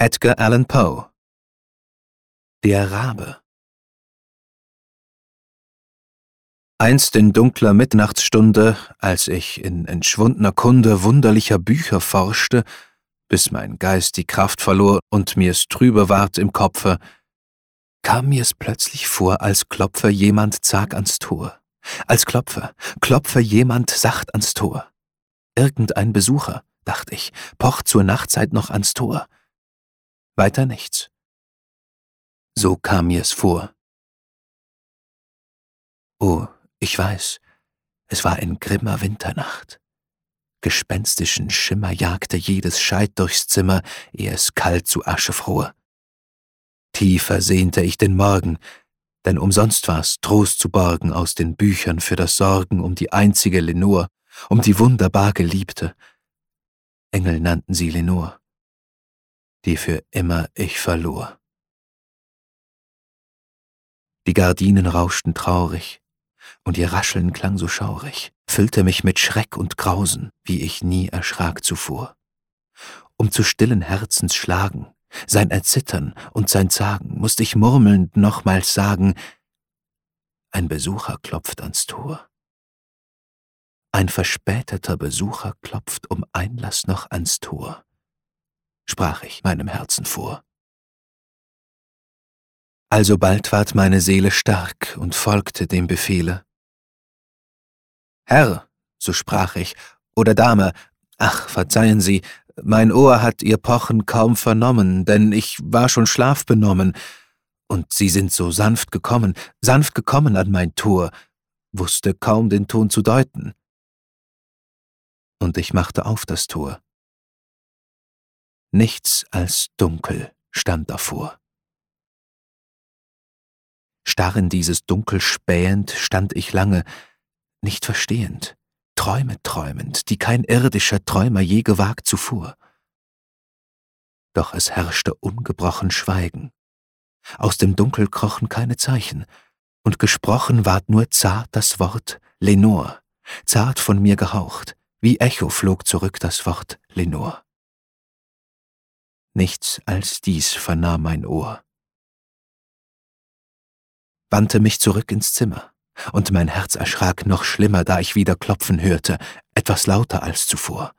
Edgar Allan Poe Der Rabe Einst in dunkler Mitternachtsstunde, als ich in entschwundener Kunde wunderlicher Bücher forschte, bis mein Geist die Kraft verlor und mir's trübe ward im Kopfe, kam mir's plötzlich vor, als klopfe jemand zag ans Tor. Als klopfe, klopfe jemand sacht ans Tor. Irgendein Besucher, dacht ich, pocht zur Nachtzeit noch ans Tor. Weiter nichts. So kam mir's vor. Oh, ich weiß, es war in grimmer Winternacht. Gespenstischen Schimmer jagte jedes Scheit durchs Zimmer, ehe es kalt zu Asche fror. Tiefer sehnte ich den Morgen, denn umsonst war's Trost zu borgen aus den Büchern für das Sorgen um die einzige Lenore, um die wunderbar Geliebte. Engel nannten sie Lenore die für immer ich verlor. Die Gardinen rauschten traurig, und ihr Rascheln klang so schaurig, füllte mich mit Schreck und Grausen, wie ich nie erschrak zuvor. Um zu stillen Herzens schlagen, sein Erzittern und sein Zagen, musst ich murmelnd nochmals sagen, ein Besucher klopft ans Tor. Ein verspäteter Besucher klopft um Einlass noch ans Tor sprach ich meinem Herzen vor. Alsobald ward meine Seele stark und folgte dem Befehle. Herr, so sprach ich, oder Dame, ach, verzeihen Sie, mein Ohr hat Ihr Pochen kaum vernommen, denn ich war schon schlafbenommen, und Sie sind so sanft gekommen, sanft gekommen an mein Tor, wusste kaum den Ton zu deuten. Und ich machte auf das Tor. Nichts als Dunkel stand davor. Starr in dieses Dunkel spähend stand ich lange, nicht verstehend, Träume träumend, die kein irdischer Träumer je gewagt zuvor. Doch es herrschte ungebrochen Schweigen. Aus dem Dunkel krochen keine Zeichen, und gesprochen ward nur zart das Wort Lenore, zart von mir gehaucht, wie Echo flog zurück das Wort Lenore. Nichts als dies vernahm mein Ohr. Wandte mich zurück ins Zimmer, und mein Herz erschrak noch schlimmer, da ich wieder klopfen hörte, etwas lauter als zuvor.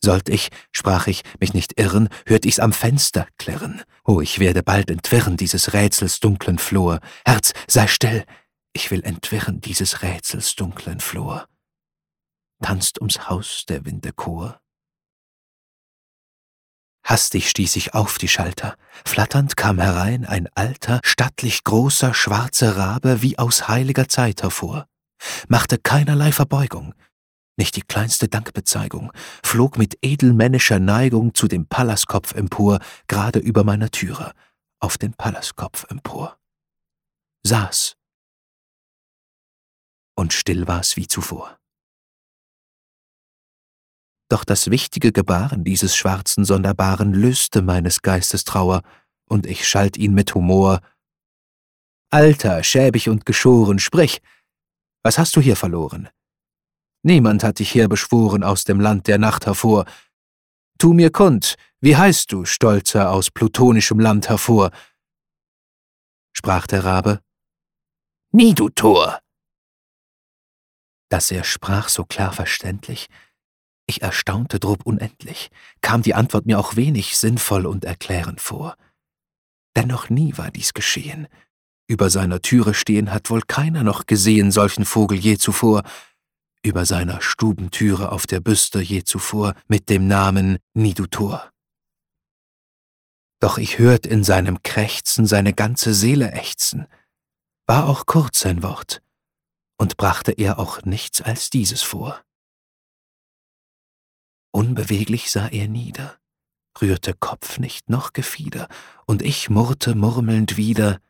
Sollt ich, sprach ich, mich nicht irren, hört ich's am Fenster klirren. Oh, ich werde bald entwirren dieses Rätsels dunklen Flor. Herz, sei still, ich will entwirren dieses Rätsels dunklen Flor. Tanzt ums Haus der Winde Chor. Hastig stieß ich auf die Schalter. Flatternd kam herein ein alter, stattlich großer, schwarzer Rabe wie aus heiliger Zeit hervor, machte keinerlei Verbeugung, nicht die kleinste Dankbezeigung, flog mit edelmännischer Neigung zu dem Pallaskopf empor, gerade über meiner Türe, auf den Pallaskopf empor. Saß. Und still war's wie zuvor. Doch das wichtige Gebaren dieses schwarzen Sonderbaren löste meines Geistes Trauer, und ich schalt ihn mit Humor. Alter, schäbig und geschoren, sprich, was hast du hier verloren? Niemand hat dich herbeschworen aus dem Land der Nacht hervor. Tu mir kund, wie heißt du, Stolzer, aus plutonischem Land hervor? Sprach der Rabe. Nie, du Tor! Dass er sprach so klar verständlich, ich erstaunte drub unendlich, kam die Antwort mir auch wenig sinnvoll und erklärend vor. Denn noch nie war dies geschehen. Über seiner Türe stehen hat wohl keiner noch gesehen solchen Vogel je zuvor, über seiner Stubentüre auf der Büste je zuvor mit dem Namen Nidutor. Doch ich hört in seinem Krächzen seine ganze Seele ächzen, war auch kurz sein Wort, und brachte er auch nichts als dieses vor. Unbeweglich sah er nieder, rührte Kopf nicht noch Gefieder, und ich murrte murmelnd wieder,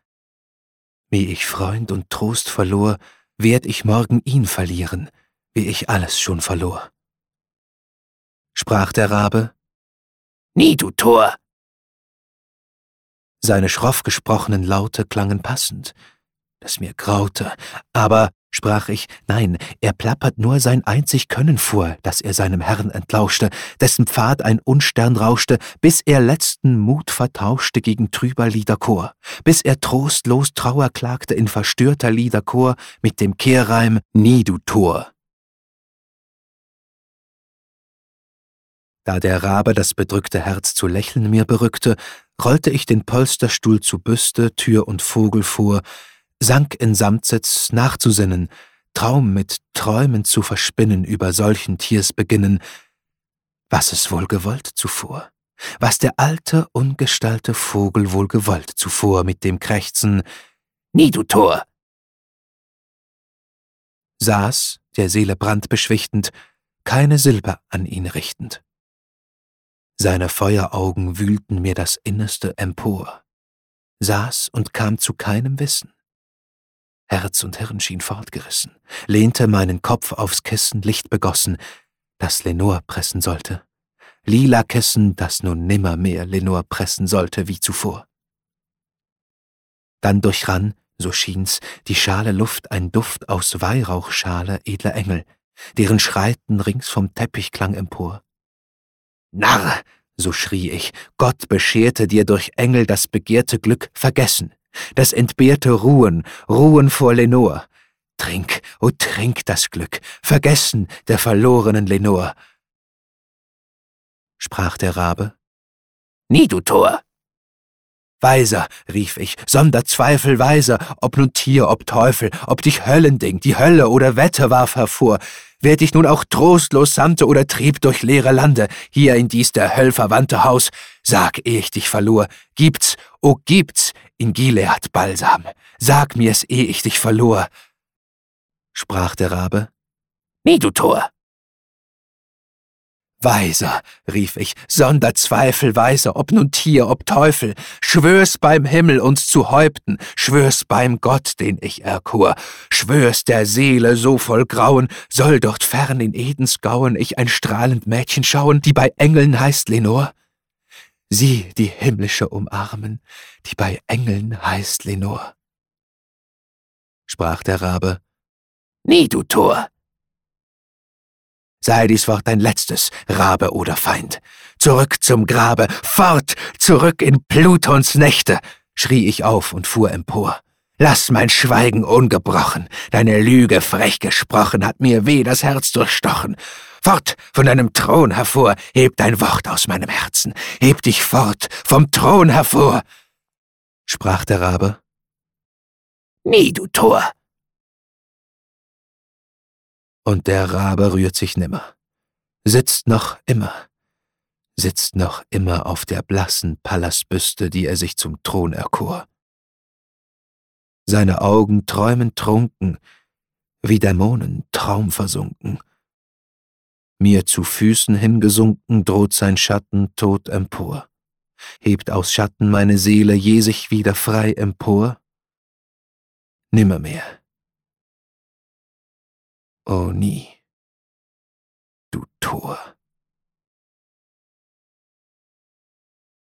wie ich Freund und Trost verlor, werd ich morgen ihn verlieren, wie ich alles schon verlor. Sprach der Rabe, Nie, du Tor! Seine schroff gesprochenen Laute klangen passend, dass mir graute, aber sprach ich, nein, er plappert nur sein einzig Können vor, das er seinem Herrn entlauschte, dessen Pfad ein Unstern rauschte, bis er letzten Mut vertauschte gegen trüber Liederchor, bis er trostlos Trauer klagte in verstörter Liederchor mit dem Kehrreim Nie du Tor. Da der Rabe das bedrückte Herz zu lächeln mir berückte, rollte ich den Polsterstuhl zu Büste, Tür und Vogel vor, sank in Samtsitz nachzusinnen, Traum mit Träumen zu verspinnen über solchen Tiers beginnen, was es wohl gewollt zuvor, was der alte, ungestalte Vogel wohl gewollt zuvor mit dem Krächzen Nie, du Tor! Saß, der Seele brandbeschwichtend, keine Silbe an ihn richtend. Seine Feueraugen wühlten mir das Innerste empor, saß und kam zu keinem Wissen. Herz und Hirn schien fortgerissen, lehnte meinen Kopf aufs Kissen lichtbegossen, das Lenore pressen sollte. Lila Kissen, das nun nimmermehr Lenore pressen sollte wie zuvor. Dann durchrann, so schien's, die schale Luft ein Duft aus Weihrauchschale edler Engel, deren Schreiten rings vom Teppich klang empor. Narr, so schrie ich, Gott bescherte dir durch Engel das begehrte Glück vergessen das entbehrte Ruhen, Ruhen vor Lenore. Trink, o oh, trink das Glück, vergessen der verlorenen Lenore. Sprach der Rabe. Nie, du Tor! Weiser, rief ich, sonder Zweifel weiser, ob nun Tier, ob Teufel, ob dich Höllending, die Hölle oder Wette warf hervor, werd ich nun auch trostlos sandte oder trieb durch leere Lande, hier in dies der Höll verwandte Haus, sag, eh ich dich verlor, gibt's, o oh, gibt's, in Gilead Balsam, sag mir's, eh ich dich verlor. Sprach der Rabe, Nie, du Tor! Weiser, rief ich, sonder Zweifel weiser, ob nun Tier, ob Teufel, schwör's beim Himmel uns zu Häupten, schwör's beim Gott, den ich erkor, schwör's der Seele so voll Grauen, soll dort fern in Edens Gauen ich ein strahlend Mädchen schauen, die bei Engeln heißt Lenore? Sie, die himmlische umarmen, die bei Engeln heißt Lenore. Sprach der Rabe, Nie, du Tor! Sei dies Wort dein letztes, Rabe oder Feind. Zurück zum Grabe, fort, zurück in Plutons Nächte, schrie ich auf und fuhr empor. Lass mein Schweigen ungebrochen, deine Lüge frech gesprochen hat mir weh das Herz durchstochen. Fort von deinem Thron hervor, heb dein Wort aus meinem Herzen, heb dich fort vom Thron hervor, sprach der Rabe. Nie, du Tor, und der Rabe rührt sich nimmer, sitzt noch immer, sitzt noch immer auf der blassen Pallasbüste, die er sich zum Thron erkor. Seine Augen träumen trunken, wie Dämonen traumversunken. Mir zu Füßen hingesunken droht sein Schatten tot empor. Hebt aus Schatten meine Seele je sich wieder frei empor? Nimmermehr. Oh nie. Du Tor.